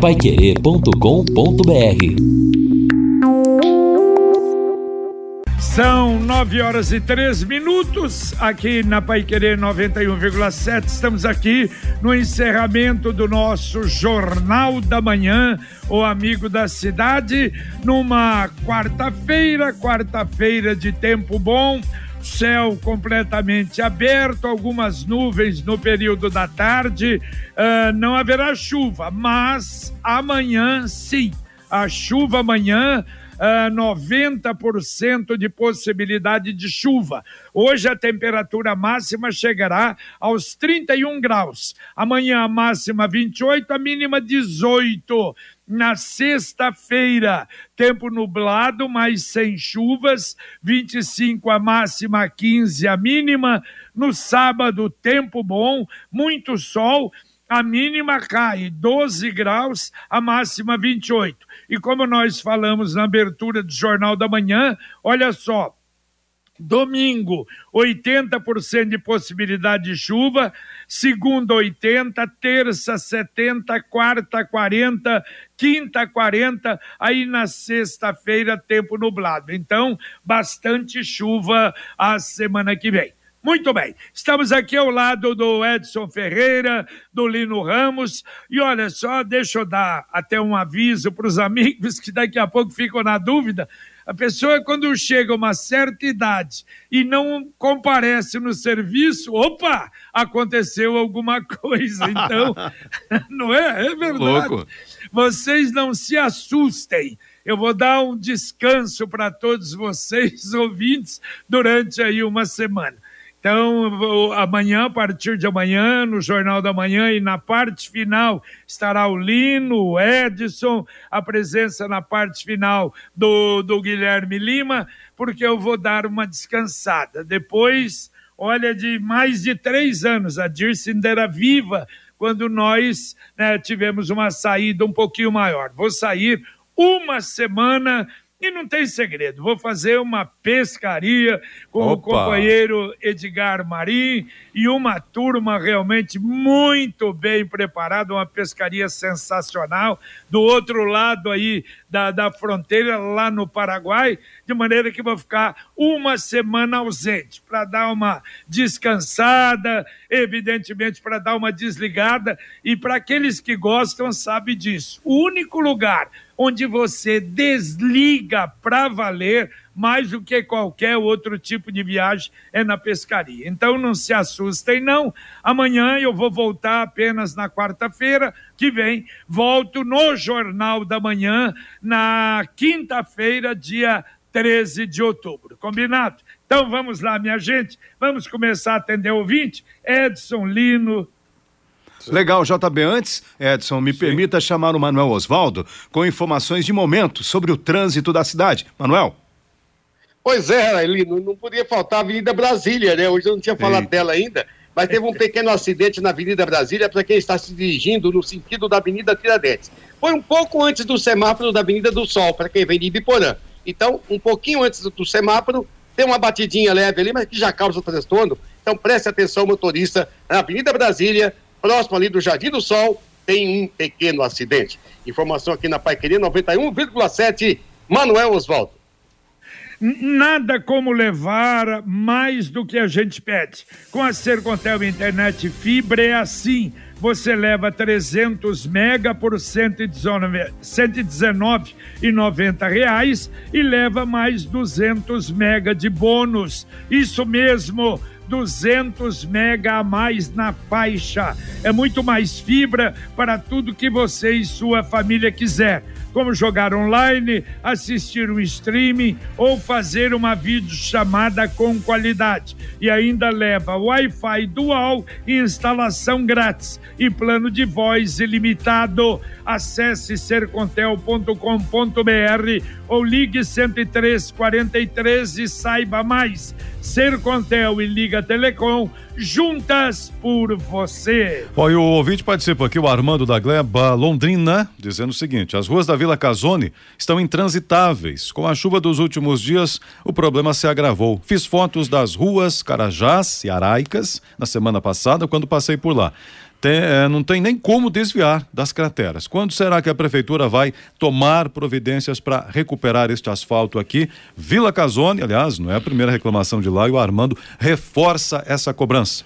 paiquerê.com.br São nove horas e três minutos aqui na Pai Querer 91,7. Estamos aqui no encerramento do nosso Jornal da Manhã, o Amigo da Cidade, numa quarta-feira, quarta-feira de tempo bom céu completamente aberto, algumas nuvens no período da tarde, uh, não haverá chuva, mas amanhã sim, a chuva amanhã uh, 90% de possibilidade de chuva. Hoje a temperatura máxima chegará aos 31 graus. Amanhã a máxima 28, a mínima 18 na sexta-feira, tempo nublado, mas sem chuvas, 25 a máxima, 15 a mínima. No sábado, tempo bom, muito sol, a mínima cai 12 graus, a máxima 28. E como nós falamos na abertura do Jornal da Manhã, olha só, Domingo, 80% de possibilidade de chuva. Segunda, 80%. Terça, 70%. Quarta, 40%. Quinta, 40%. Aí na sexta-feira, tempo nublado. Então, bastante chuva a semana que vem. Muito bem, estamos aqui ao lado do Edson Ferreira, do Lino Ramos, e olha só, deixa eu dar até um aviso para os amigos que daqui a pouco ficam na dúvida. A pessoa, quando chega a uma certa idade e não comparece no serviço, opa, aconteceu alguma coisa. Então, não é? É verdade. Louco. Vocês não se assustem. Eu vou dar um descanso para todos vocês, ouvintes, durante aí uma semana. Então, amanhã, a partir de amanhã, no Jornal da Manhã e na parte final, estará o Lino, o Edson, a presença na parte final do, do Guilherme Lima, porque eu vou dar uma descansada. Depois, olha, de mais de três anos, a Dirce ainda era viva quando nós né, tivemos uma saída um pouquinho maior. Vou sair uma semana e não tem segredo, vou fazer uma pescaria com Opa. o companheiro Edgar Marim e uma turma realmente muito bem preparada, uma pescaria sensacional, do outro lado aí da, da fronteira, lá no Paraguai, de maneira que vou ficar uma semana ausente, para dar uma descansada, evidentemente para dar uma desligada, e para aqueles que gostam, sabe disso. O único lugar onde você desliga para valer mais do que qualquer outro tipo de viagem é na pescaria. Então não se assustem não. Amanhã eu vou voltar apenas na quarta-feira que vem. Volto no Jornal da Manhã na quinta-feira, dia 13 de outubro. Combinado? Então vamos lá, minha gente. Vamos começar a atender o ouvinte. Edson Lino, Legal, JB. Antes, Edson, me Sim. permita chamar o Manuel Osvaldo com informações de momento sobre o trânsito da cidade. Manuel. Pois é, ele não podia faltar a Avenida Brasília, né? Hoje eu não tinha falado Sim. dela ainda, mas teve um pequeno acidente na Avenida Brasília para quem está se dirigindo no sentido da Avenida Tiradentes. Foi um pouco antes do semáforo da Avenida do Sol, para quem vem de Ibiporã. Então, um pouquinho antes do semáforo, tem uma batidinha leve ali, mas que já causa transtorno. Então, preste atenção, motorista, na Avenida Brasília, próximo ali do Jardim do Sol, tem um pequeno acidente. Informação aqui na Paiqueria 91,7, Manuel Oswaldo. Nada como levar mais do que a gente pede. Com a Sercontel Internet Fibra é assim. Você leva 300 mega por 119,90 reais e leva mais 200 mega de bônus. Isso mesmo 200 mega a mais na faixa. É muito mais fibra para tudo que você e sua família quiser como jogar online, assistir um streaming ou fazer uma videochamada com qualidade. E ainda leva Wi-Fi dual e instalação grátis e plano de voz ilimitado. Acesse sercontel.com.br ou ligue 10343 e saiba mais. Sercontel e Liga Telecom juntas por você. Bom, e o ouvinte participa aqui, o Armando da Gleba Londrina, dizendo o seguinte: as ruas da Vila Casone estão intransitáveis. Com a chuva dos últimos dias, o problema se agravou. Fiz fotos das ruas Carajás e Araicas na semana passada, quando passei por lá. Tem, é, não tem nem como desviar das crateras. Quando será que a prefeitura vai tomar providências para recuperar este asfalto aqui? Vila Casone, aliás, não é a primeira reclamação de lá e o Armando reforça essa cobrança.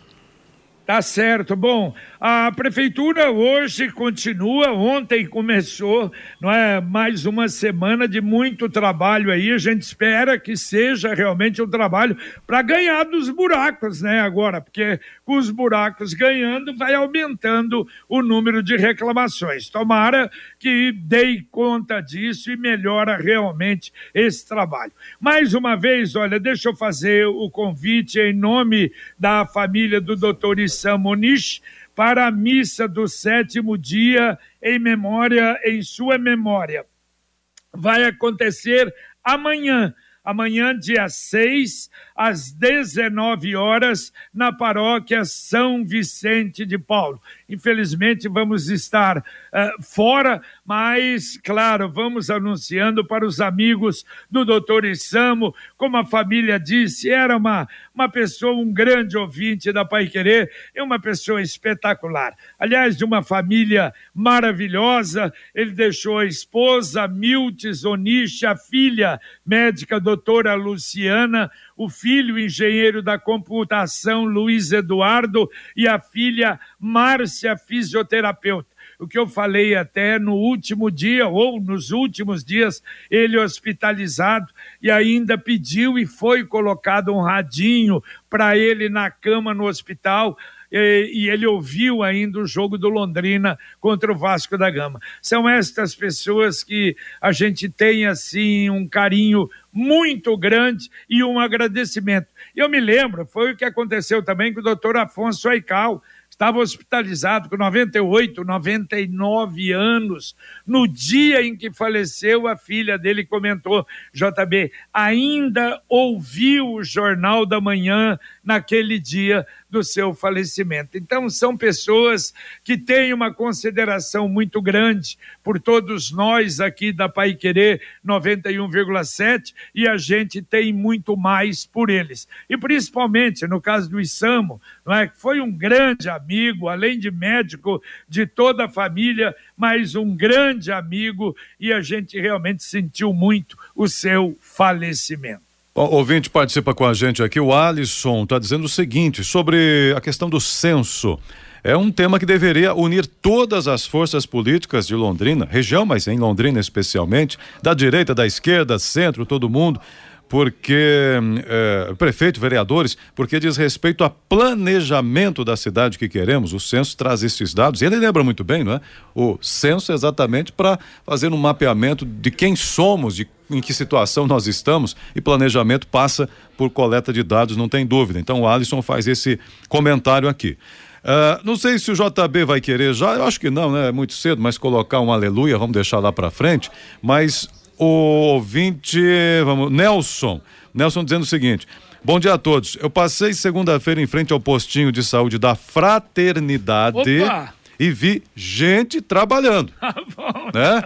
Tá certo. Bom, a prefeitura hoje continua, ontem começou, não é, mais uma semana de muito trabalho aí. A gente espera que seja realmente um trabalho para ganhar dos buracos, né, agora, porque com os buracos ganhando vai aumentando o número de reclamações. Tomara que dê conta disso e melhora realmente esse trabalho. Mais uma vez, olha, deixa eu fazer o convite em nome da família do doutor Issam Moniz para a missa do sétimo dia em memória, em sua memória. Vai acontecer amanhã, amanhã, dia 6, às 19 horas, na paróquia São Vicente de Paulo. Infelizmente, vamos estar uh, fora, mas, claro, vamos anunciando para os amigos do doutor Isamo. Como a família disse, era uma, uma pessoa, um grande ouvinte da Pai Querer, e uma pessoa espetacular. Aliás, de uma família maravilhosa, ele deixou a esposa, Miltes Oniche, a filha médica, doutora Luciana, o filho engenheiro da computação Luiz Eduardo e a filha Márcia fisioterapeuta. O que eu falei até no último dia ou nos últimos dias, ele hospitalizado e ainda pediu e foi colocado um radinho para ele na cama no hospital e, ele ouviu ainda o jogo do Londrina contra o Vasco da Gama. São estas pessoas que a gente tem assim um carinho muito grande e um agradecimento. Eu me lembro, foi o que aconteceu também com o doutor Afonso Aical, estava hospitalizado com 98, 99 anos. No dia em que faleceu, a filha dele comentou: JB, ainda ouviu o Jornal da Manhã naquele dia do seu falecimento. Então, são pessoas que têm uma consideração muito grande por todos nós aqui da Pai Querer 91,7 e a gente tem muito mais por eles. E principalmente no caso do Isamo, não é? que foi um grande amigo, além de médico de toda a família, mas um grande amigo e a gente realmente sentiu muito o seu falecimento. O ouvinte participa com a gente aqui, o Alisson está dizendo o seguinte sobre a questão do censo. É um tema que deveria unir todas as forças políticas de Londrina, região, mas em Londrina especialmente, da direita, da esquerda, centro, todo mundo porque é, prefeito, vereadores, porque diz respeito a planejamento da cidade que queremos. O censo traz esses dados. E ele lembra muito bem, não é? O censo é exatamente para fazer um mapeamento de quem somos, de em que situação nós estamos e planejamento passa por coleta de dados, não tem dúvida. Então o Alisson faz esse comentário aqui. Uh, não sei se o JB vai querer já, eu acho que não, né? É muito cedo, mas colocar um aleluia, vamos deixar lá para frente. Mas o ouvinte, vamos, Nelson, Nelson dizendo o seguinte: Bom dia a todos. Eu passei segunda-feira em frente ao postinho de saúde da Fraternidade. Opa! E vi gente trabalhando. Ah, bom. Né?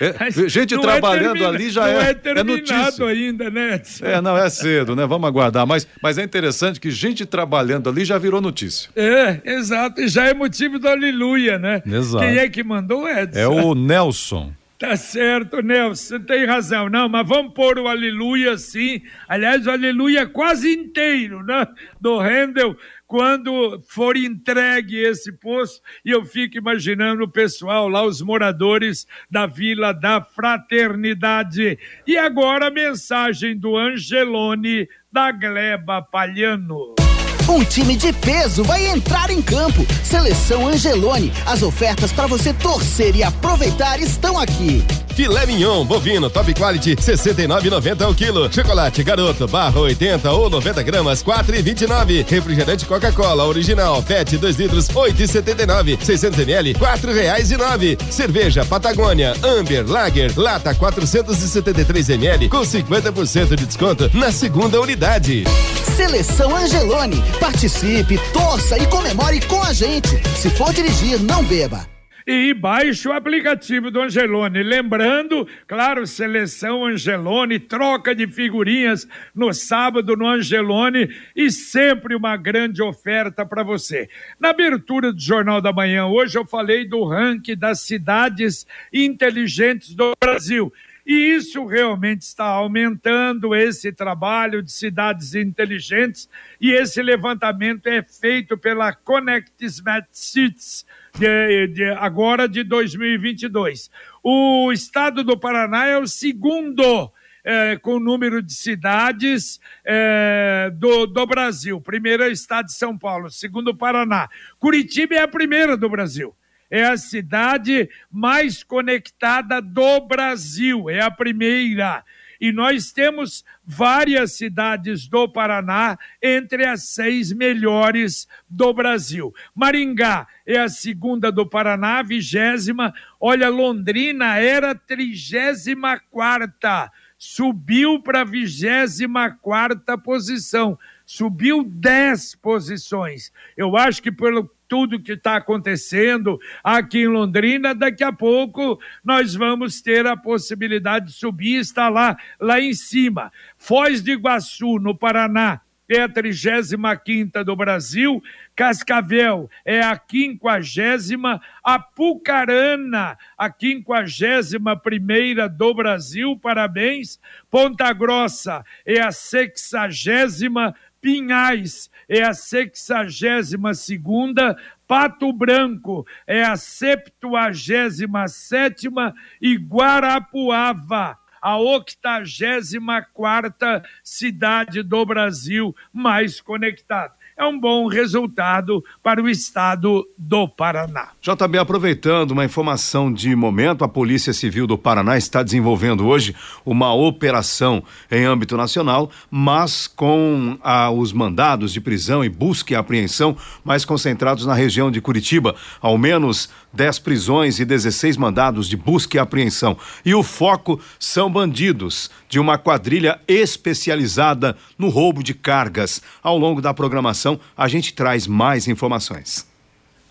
É, gente é trabalhando é ali já é, é, é notícia. ainda, né? É, não, é cedo, né? Vamos aguardar. Mas, mas é interessante que gente trabalhando ali já virou notícia. É, exato. E já é motivo do aleluia, né? Exato. Quem é que mandou, Edson? É o Nelson. Tá certo, Nelson, tem razão. Não, mas vamos pôr o aleluia sim. Aliás, o aleluia quase inteiro, né? Do Handel, quando for entregue esse poço, e eu fico imaginando o pessoal lá, os moradores da Vila da Fraternidade. E agora a mensagem do Angelone da Gleba Palhano. Um time de peso vai entrar em campo. Seleção Angelone. As ofertas para você torcer e aproveitar estão aqui. Filé mignon bovino top quality 69,90 o quilo. Chocolate garoto barra 80 ou 90 gramas 4,29. Refrigerante Coca-Cola original PET 2 litros 8,79. 600 ml 4 reais e 9. Cerveja Patagônia Amber Lager lata 473 ml com 50% de desconto na segunda unidade. Seleção Angelone Participe, torça e comemore com a gente. Se for dirigir, não beba. E baixe o aplicativo do Angelone. Lembrando, claro, seleção Angelone, troca de figurinhas no sábado no Angelone e sempre uma grande oferta para você. Na abertura do Jornal da Manhã, hoje eu falei do ranking das cidades inteligentes do Brasil. E isso realmente está aumentando esse trabalho de cidades inteligentes, e esse levantamento é feito pela Connect Smart Cities de, de, agora de 2022. O estado do Paraná é o segundo é, com número de cidades é, do, do Brasil. Primeiro é o estado de São Paulo, segundo o Paraná. Curitiba é a primeira do Brasil. É a cidade mais conectada do Brasil, é a primeira e nós temos várias cidades do Paraná entre as seis melhores do Brasil. Maringá é a segunda do Paraná, vigésima. Olha, Londrina era trigésima quarta, subiu para vigésima quarta posição subiu dez posições. Eu acho que pelo tudo que está acontecendo aqui em Londrina, daqui a pouco nós vamos ter a possibilidade de subir e estar lá, lá em cima. Foz do Iguaçu, no Paraná, é a 35 do Brasil, Cascavel é a 50, Apucarana, a 51 do Brasil, parabéns. Ponta Grossa é a 60 Pinhais é a 62 segunda, Pato Branco é a 77 sétima e Guarapuava a 84 cidade do Brasil mais conectada é um bom resultado para o estado do Paraná. JB, aproveitando uma informação de momento, a Polícia Civil do Paraná está desenvolvendo hoje uma operação em âmbito nacional, mas com ah, os mandados de prisão e busca e apreensão mais concentrados na região de Curitiba. Ao menos 10 prisões e 16 mandados de busca e apreensão. E o foco são bandidos de uma quadrilha especializada no roubo de cargas. Ao longo da programação, a gente traz mais informações.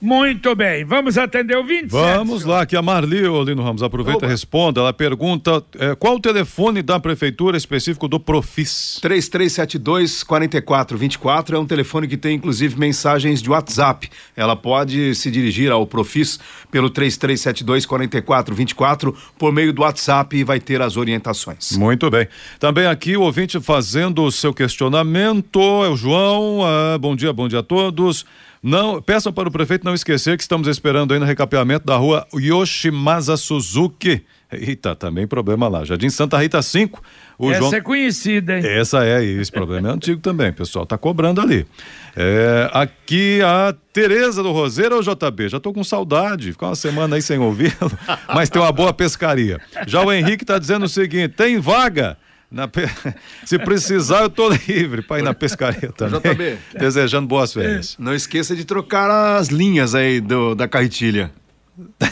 Muito bem, vamos atender o 27. Vamos lá, que a Marli Olino Ramos aproveita Oba. e responda. Ela pergunta é, qual o telefone da prefeitura específico do Profis? 3372 4424 é um telefone que tem inclusive mensagens de WhatsApp. Ela pode se dirigir ao Profis pelo 3372 4424 por meio do WhatsApp e vai ter as orientações. Muito bem. Também aqui o ouvinte fazendo o seu questionamento é o João. Ah, bom dia, bom dia a todos. Não, peçam para o prefeito não esquecer que estamos esperando aí no recapeamento da rua Yoshimasa Suzuki. Eita, também problema lá. Jardim Santa Rita 5. O Essa João... é conhecida, hein? Essa é, e esse problema é antigo também, pessoal. Tá cobrando ali. É, aqui a Tereza do Roseiro, ou JB, já tô com saudade, ficar uma semana aí sem ouvi-lo, mas tem uma boa pescaria. Já o Henrique tá dizendo o seguinte: tem vaga Pe... Se precisar, eu tô livre para ir na pescaria também. JB. Desejando boas férias. Não esqueça de trocar as linhas aí do, da carretilha.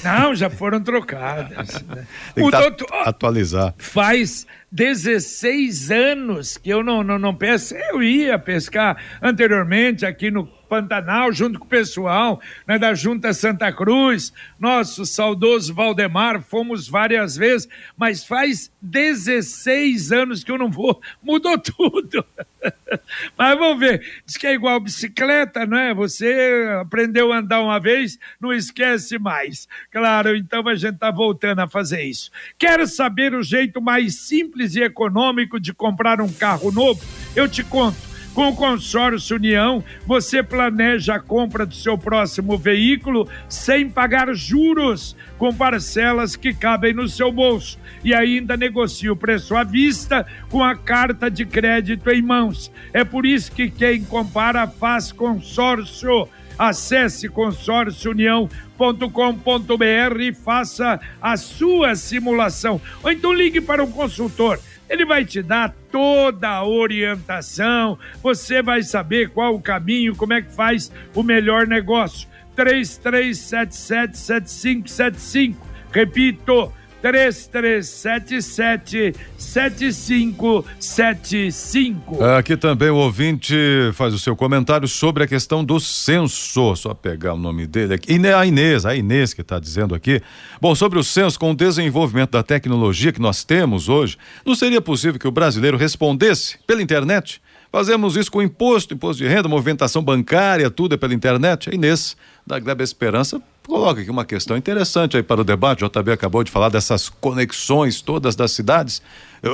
Não, já foram trocadas. Né? Tem que tá doutor... atualizar. Faz 16 anos que eu não, não, não pesco. Eu ia pescar anteriormente aqui no Pantanal, junto com o pessoal né, da Junta Santa Cruz, nosso saudoso Valdemar, fomos várias vezes, mas faz 16 anos que eu não vou, mudou tudo. mas vamos ver, diz que é igual bicicleta, não é? Você aprendeu a andar uma vez, não esquece mais. Claro, então a gente está voltando a fazer isso. Quer saber o jeito mais simples e econômico de comprar um carro novo? Eu te conto. Com o consórcio União, você planeja a compra do seu próximo veículo sem pagar juros, com parcelas que cabem no seu bolso e ainda negocia o preço à vista com a carta de crédito em mãos. É por isso que quem compara faz consórcio. Acesse consórciounião.com.br e faça a sua simulação. Ou então ligue para um consultor ele vai te dar toda a orientação, você vai saber qual o caminho, como é que faz o melhor negócio. 33777575. Repito, 3377 7575. Aqui também o ouvinte faz o seu comentário sobre a questão do censo. Só pegar o nome dele aqui. A Inês, a Inês que está dizendo aqui. Bom, sobre o censo, com o desenvolvimento da tecnologia que nós temos hoje, não seria possível que o brasileiro respondesse pela internet? Fazemos isso com imposto, imposto de renda, movimentação bancária, tudo é pela internet. A Inês, da Gleba Esperança, coloca aqui uma questão interessante aí para o debate. O JB acabou de falar dessas conexões todas das cidades.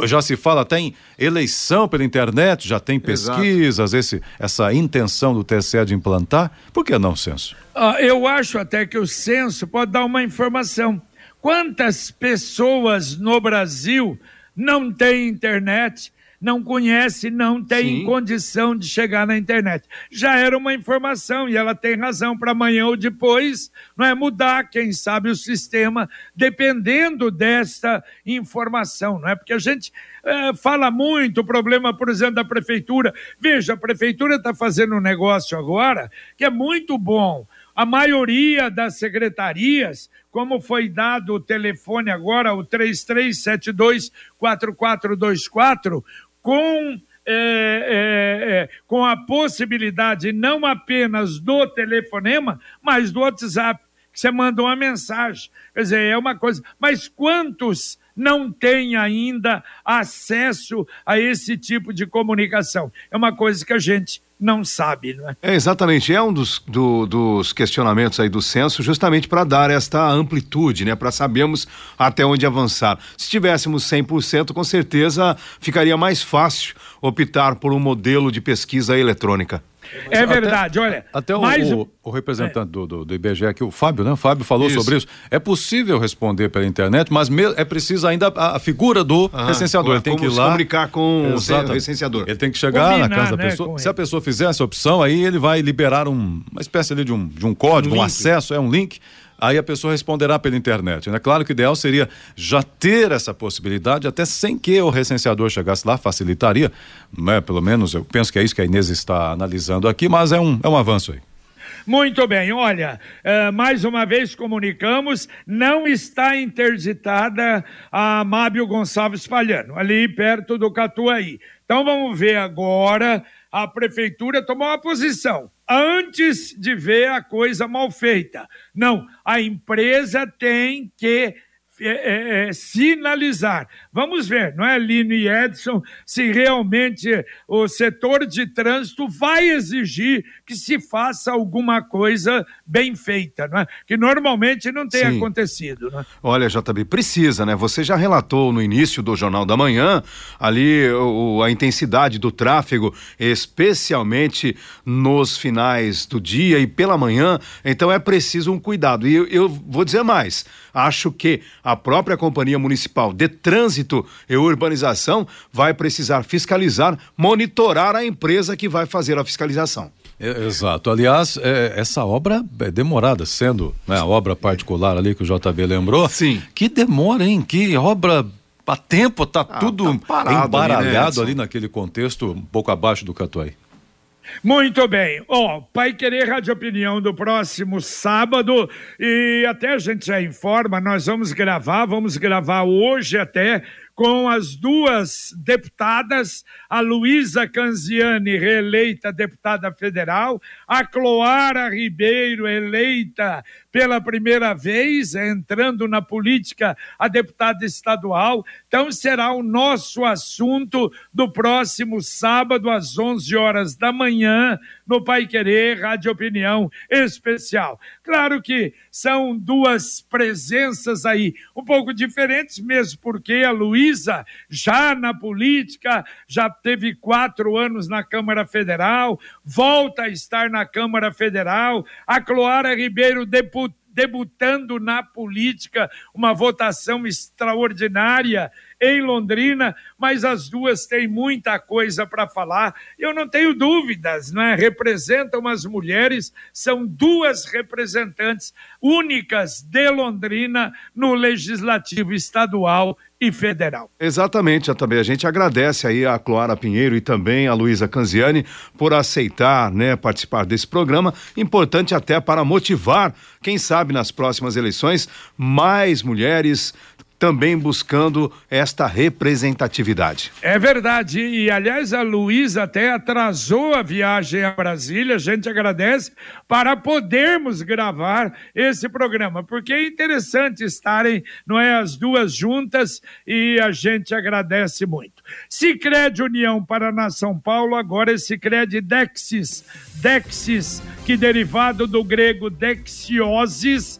Já se fala até em eleição pela internet, já tem pesquisas, esse, essa intenção do TSE de implantar. Por que não, censo? Uh, eu acho até que o censo pode dar uma informação. Quantas pessoas no Brasil não têm internet? Não conhece, não tem Sim. condição de chegar na internet. Já era uma informação e ela tem razão para amanhã ou depois, não é mudar, quem sabe, o sistema, dependendo desta informação, não é? Porque a gente é, fala muito o problema, por exemplo, da prefeitura. Veja, a prefeitura está fazendo um negócio agora que é muito bom. A maioria das secretarias, como foi dado o telefone agora, o 33724424, com é, é, é, com a possibilidade não apenas do telefonema, mas do WhatsApp, que você manda uma mensagem. Quer dizer, é uma coisa. Mas quantos não têm ainda acesso a esse tipo de comunicação? É uma coisa que a gente não sabe, não é? É, exatamente. É um dos, do, dos questionamentos aí do censo, justamente para dar esta amplitude, né? Para sabermos até onde avançar. Se tivéssemos 100%, com certeza ficaria mais fácil optar por um modelo de pesquisa eletrônica. É verdade, até, olha. Até o, mais... o, o representante é. do, do, do, IBGE aqui, o Fábio, né? O Fábio falou isso. sobre isso. É possível responder pela internet, mas me, é preciso ainda a, a figura do ah, recenseador. Ele tem que ir lá. comunicar com Exatamente. o recenseador. Ele tem que chegar Combinar, na casa da né, pessoa. Se a pessoa fizer essa opção, aí ele vai liberar um, uma espécie ali de um, de um código, um, um acesso, é um link aí a pessoa responderá pela internet. Né? Claro que o ideal seria já ter essa possibilidade, até sem que o recenseador chegasse lá, facilitaria, né? pelo menos eu penso que é isso que a Inês está analisando aqui, mas é um, é um avanço aí. Muito bem, olha, uh, mais uma vez comunicamos, não está interditada a Mábio Gonçalves Palhano, ali perto do Catuaí. Então vamos ver agora, a prefeitura tomou uma posição antes de ver a coisa mal feita. Não, a empresa tem que é, é, sinalizar. Vamos ver, não é, Lino e Edson, se realmente o setor de trânsito vai exigir que se faça alguma coisa bem feita, não é? Que normalmente não tem Sim. acontecido. Não é? Olha, JB, precisa, né? Você já relatou no início do Jornal da Manhã ali o, a intensidade do tráfego, especialmente nos finais do dia e pela manhã. Então é preciso um cuidado. E eu, eu vou dizer mais: acho que a própria Companhia Municipal de Trânsito e Urbanização vai precisar fiscalizar, monitorar a empresa que vai fazer a fiscalização. Exato. Aliás, é, essa obra é demorada, sendo né, a obra particular ali que o JB lembrou. Sim. Que demora, hein? Que obra a tempo, tá ah, tudo tá embaralhado ali, né, ali naquele contexto um pouco abaixo do Catuai. Muito bem. Ó, oh, Pai Querer Rádio Opinião do próximo sábado e até a gente já informa, nós vamos gravar, vamos gravar hoje até com as duas deputadas, a Luísa Canziani, reeleita deputada federal, a Cloara Ribeiro, eleita pela primeira vez, entrando na política, a deputada estadual. Então, será o nosso assunto do próximo sábado, às 11 horas da manhã, no Pai Querer Rádio Opinião Especial. Claro que são duas presenças aí um pouco diferentes, mesmo porque a Luísa, já na política, já teve quatro anos na Câmara Federal, volta a estar na Câmara Federal, a Cloara Ribeiro, deputada debutando na política, uma votação extraordinária em Londrina, mas as duas têm muita coisa para falar. Eu não tenho dúvidas, não é? Representam as mulheres, são duas representantes únicas de Londrina no legislativo estadual e federal. Exatamente, também a gente agradece aí a Cloara Pinheiro e também a Luísa Canziani por aceitar, né, participar desse programa, importante até para motivar, quem sabe nas próximas eleições, mais mulheres também buscando esta representatividade. É verdade. E, aliás, a Luísa até atrasou a viagem a Brasília, a gente agradece, para podermos gravar esse programa, porque é interessante estarem, não é, as duas juntas e a gente agradece muito. Sicredi União Paraná São Paulo, agora é Sicredi Dexis. Dexis, que derivado do grego dexiosis,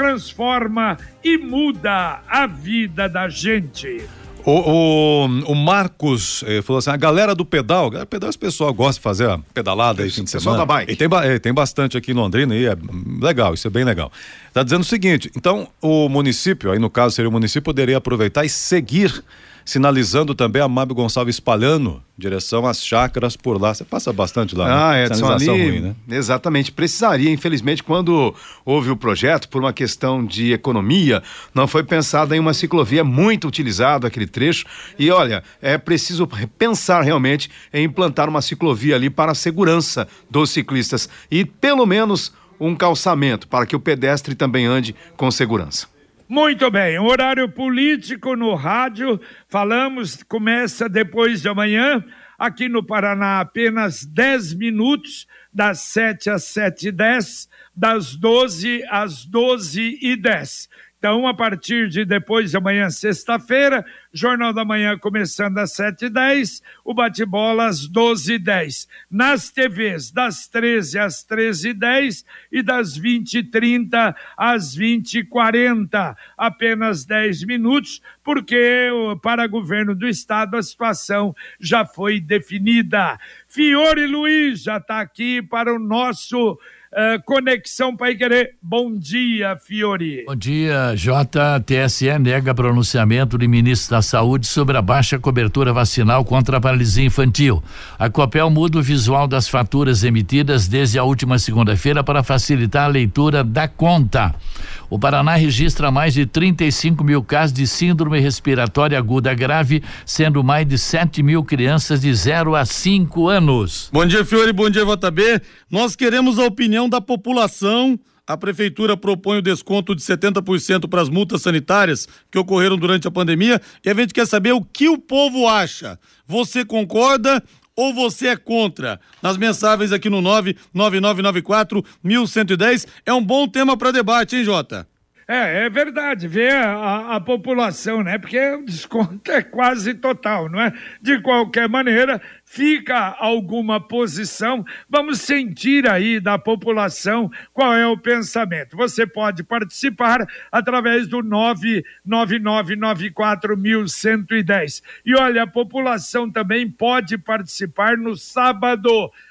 transforma e muda a vida da gente. O, o, o Marcos eh, falou assim: a galera do pedal, pedal esse pessoal gosta de fazer a pedalada aí fim de semana. da bike. E tem, eh, tem bastante aqui em Londrina e é legal, isso é bem legal. Tá dizendo o seguinte: então o município, aí no caso seria o município, poderia aproveitar e seguir sinalizando também a Mábio Gonçalves espalhando direção às chácaras por lá. Você passa bastante lá, Ah, né? Edson, ali, ruim, né? exatamente. Precisaria, infelizmente, quando houve o projeto, por uma questão de economia, não foi pensado em uma ciclovia muito utilizada, aquele trecho. E olha, é preciso pensar realmente em implantar uma ciclovia ali para a segurança dos ciclistas e pelo menos um calçamento para que o pedestre também ande com segurança. Muito bem, horário político no rádio, falamos, começa depois de amanhã, aqui no Paraná apenas 10 minutos, das 7 às 7 e 10, das 12 às 12 e 10. Então, a partir de depois de amanhã, sexta-feira, Jornal da Manhã começando às 7h10, o bate-bola às 12h10. Nas TVs, das 13 às 13h10 e das 20h30 às 20h40. Apenas 10 minutos, porque para governo do Estado a situação já foi definida. Fiore Luiz já está aqui para o nosso Uh, Conexão Pai Querer. Bom dia, Fiori. Bom dia, JTSE nega pronunciamento do ministro da Saúde sobre a baixa cobertura vacinal contra a paralisia infantil. A Copel muda o visual das faturas emitidas desde a última segunda-feira para facilitar a leitura da conta. O Paraná registra mais de 35 mil casos de síndrome respiratória aguda grave, sendo mais de 7 mil crianças de 0 a 5 anos. Bom dia, Fiore. Bom dia, JB. Nós queremos a opinião da população. A prefeitura propõe o desconto de 70% para as multas sanitárias que ocorreram durante a pandemia e a gente quer saber o que o povo acha. Você concorda ou você é contra? Nas mensagens aqui no 99994 1110 é um bom tema para debate, hein, Jota? É, é verdade, ver a, a, população, né? Porque o desconto é quase total, não é? De qualquer maneira, fica alguma posição. Vamos sentir aí da população qual é o pensamento. Você pode participar através do 999941110. E olha, a população também pode participar no sábado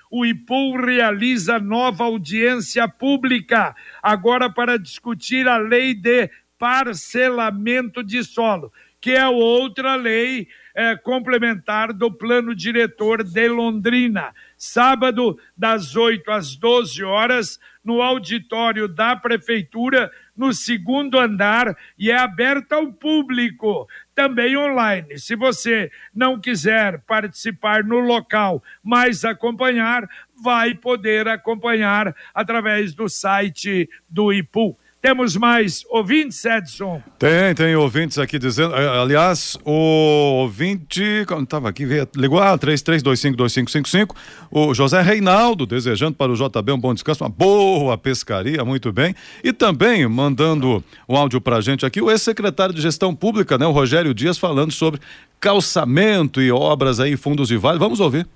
o IPUL realiza nova audiência pública, agora para discutir a lei de parcelamento de solo, que é outra lei é, complementar do plano diretor de Londrina. Sábado, das 8 às 12 horas, no auditório da Prefeitura, no segundo andar, e é aberta ao público, também online. Se você não quiser participar no local, mas acompanhar, vai poder acompanhar através do site do IPU. Temos mais ouvintes, Edson? Tem, tem ouvintes aqui dizendo. Aliás, o ouvinte. Estava aqui, ligou ah, 33252555. O José Reinaldo, desejando para o JB um bom descanso, uma boa pescaria, muito bem. E também mandando um áudio para a gente aqui, o ex-secretário de Gestão Pública, né, o Rogério Dias, falando sobre calçamento e obras aí, fundos de vale. Vamos ouvir.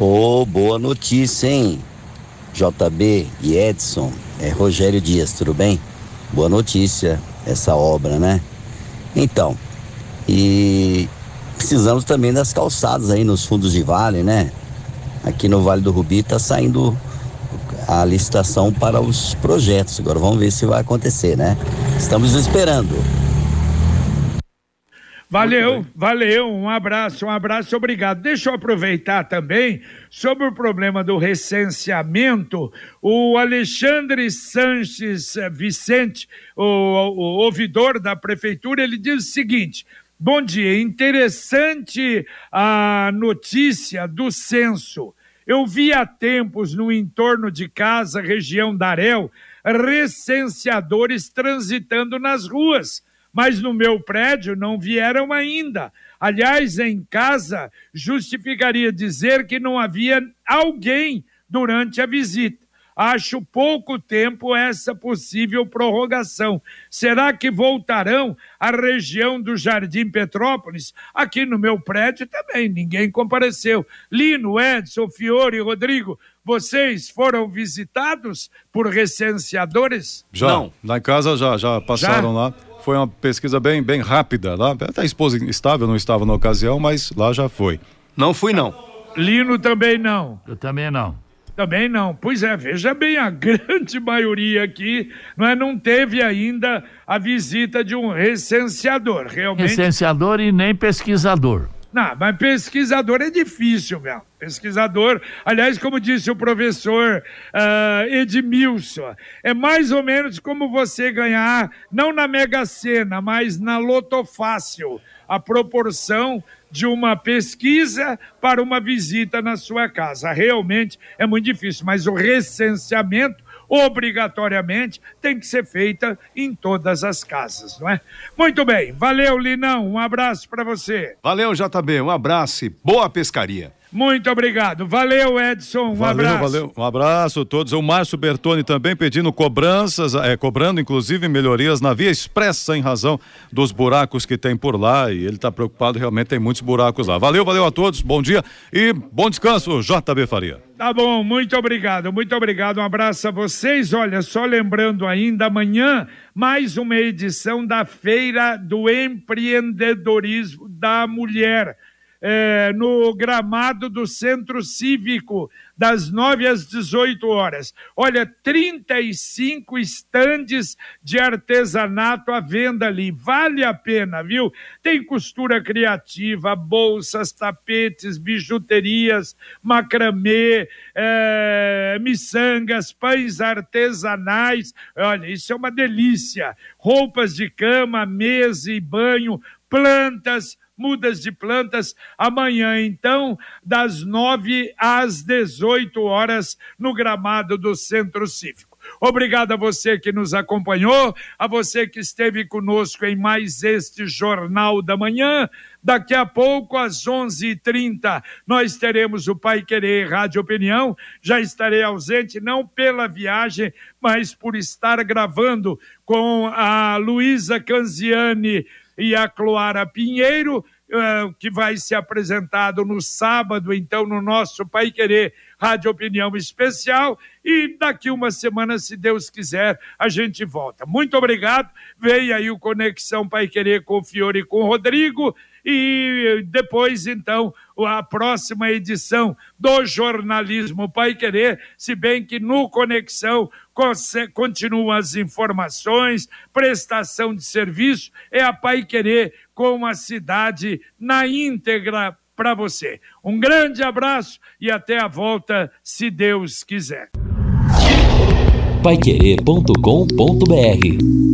Ô, oh, boa notícia, hein? JB e Edson, é Rogério Dias, tudo bem? Boa notícia essa obra, né? Então, e precisamos também das calçadas aí nos fundos de vale, né? Aqui no Vale do Rubi está saindo a licitação para os projetos. Agora vamos ver se vai acontecer, né? Estamos esperando. Valeu, valeu, um abraço, um abraço, obrigado. Deixa eu aproveitar também sobre o problema do recenseamento. O Alexandre Sanches Vicente, o, o ouvidor da prefeitura, ele diz o seguinte: Bom dia, interessante a notícia do censo. Eu vi há tempos no entorno de casa, região da Arel, recenseadores transitando nas ruas mas no meu prédio não vieram ainda. Aliás, em casa, justificaria dizer que não havia alguém durante a visita. Acho pouco tempo essa possível prorrogação. Será que voltarão à região do Jardim Petrópolis? Aqui no meu prédio também, ninguém compareceu. Lino, Edson, Fiore, Rodrigo, vocês foram visitados por recenseadores? Já, Não. lá em casa já, já passaram já? lá foi uma pesquisa bem, bem rápida lá. Até a esposa estável não estava na ocasião, mas lá já foi. Não fui, não. Lino também não. Eu também não. Também não. Pois é, veja bem, a grande maioria aqui não, é, não teve ainda a visita de um recenseador. Realmente. Recenseador e nem pesquisador. Não, mas pesquisador é difícil, meu. Pesquisador, aliás, como disse o professor uh, Edmilson, é mais ou menos como você ganhar, não na Mega Sena, mas na Loto Fácil, a proporção de uma pesquisa para uma visita na sua casa. Realmente é muito difícil, mas o recenseamento obrigatoriamente tem que ser feita em todas as casas, não é? Muito bem, valeu Linão, um abraço para você. Valeu JB, um abraço e boa pescaria. Muito obrigado. Valeu, Edson. Um valeu, abraço. Valeu, Um abraço a todos. O Márcio Bertoni também pedindo cobranças, é, cobrando inclusive melhorias na via expressa em razão dos buracos que tem por lá. E ele está preocupado, realmente tem muitos buracos lá. Valeu, valeu a todos. Bom dia e bom descanso, JB Faria. Tá bom, muito obrigado, muito obrigado. Um abraço a vocês. Olha, só lembrando ainda, amanhã, mais uma edição da Feira do Empreendedorismo da Mulher é, no gramado do Centro Cívico, das 9 às 18 horas. Olha, 35 estandes de artesanato à venda ali. Vale a pena, viu? Tem costura criativa, bolsas, tapetes, bijuterias, macramê, é, miçangas, pães artesanais. Olha, isso é uma delícia. Roupas de cama, mesa e banho, plantas mudas de plantas amanhã, então, das 9 às 18 horas, no gramado do Centro Cívico. Obrigado a você que nos acompanhou, a você que esteve conosco em mais este Jornal da Manhã. Daqui a pouco, às 11h30, nós teremos o Pai Querer Rádio Opinião. Já estarei ausente, não pela viagem, mas por estar gravando com a Luísa Canziani e a Cloara Pinheiro, uh, que vai ser apresentado no sábado, então, no nosso Pai Querer Rádio Opinião Especial. E daqui uma semana, se Deus quiser, a gente volta. Muito obrigado. Veio aí o Conexão Pai Querer com o Fiore e com o Rodrigo. E depois, então, a próxima edição do Jornalismo Pai Querer, se bem que no Conexão continuam as informações, prestação de serviço, é a Pai Querer com a cidade na íntegra para você. Um grande abraço e até a volta, se Deus quiser. Paiquerê.com.br